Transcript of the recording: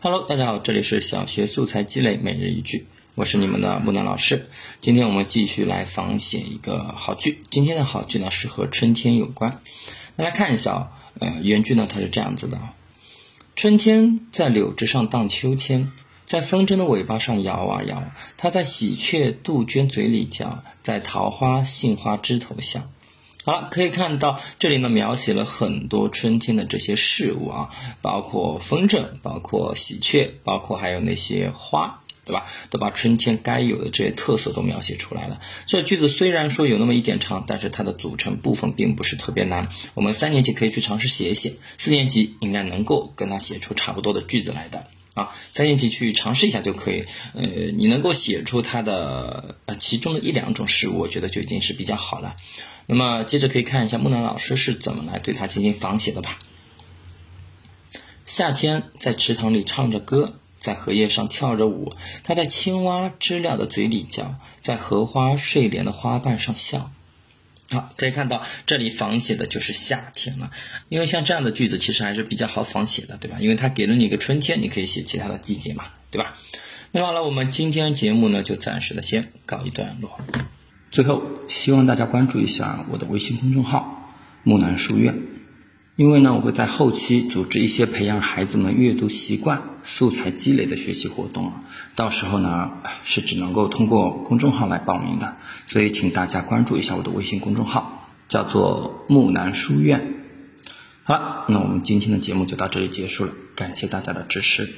Hello，大家好，这里是小学素材积累每日一句，我是你们的木南老师。今天我们继续来仿写一个好句。今天的好句呢是和春天有关。那来看一下啊，呃，原句呢它是这样子的啊：春天在柳枝上荡秋千，在风筝的尾巴上摇啊摇，它在喜鹊、杜鹃嘴里叫，在桃花、杏花枝头笑。好了，可以看到这里呢，描写了很多春天的这些事物啊，包括风筝，包括喜鹊，包括还有那些花，对吧？都把春天该有的这些特色都描写出来了。这句子虽然说有那么一点长，但是它的组成部分并不是特别难。我们三年级可以去尝试写一写，四年级应该能够跟它写出差不多的句子来的。啊，三年级去尝试一下就可以。呃，你能够写出它的呃其中的一两种事物，我觉得就已经是比较好了。那么接着可以看一下木兰老师是怎么来对它进行仿写的吧。夏天在池塘里唱着歌，在荷叶上跳着舞，它在青蛙知了的嘴里叫，在荷花睡莲的花瓣上笑。好，可以看到这里仿写的就是夏天了，因为像这样的句子其实还是比较好仿写的，对吧？因为它给了你一个春天，你可以写其他的季节嘛，对吧？那好了，我们今天节目呢就暂时的先告一段落。最后，希望大家关注一下我的微信公众号“木兰书院”，因为呢，我会在后期组织一些培养孩子们阅读习惯、素材积累的学习活动到时候呢，是只能够通过公众号来报名的，所以请大家关注一下我的微信公众号，叫做“木兰书院”。好了，那我们今天的节目就到这里结束了，感谢大家的支持。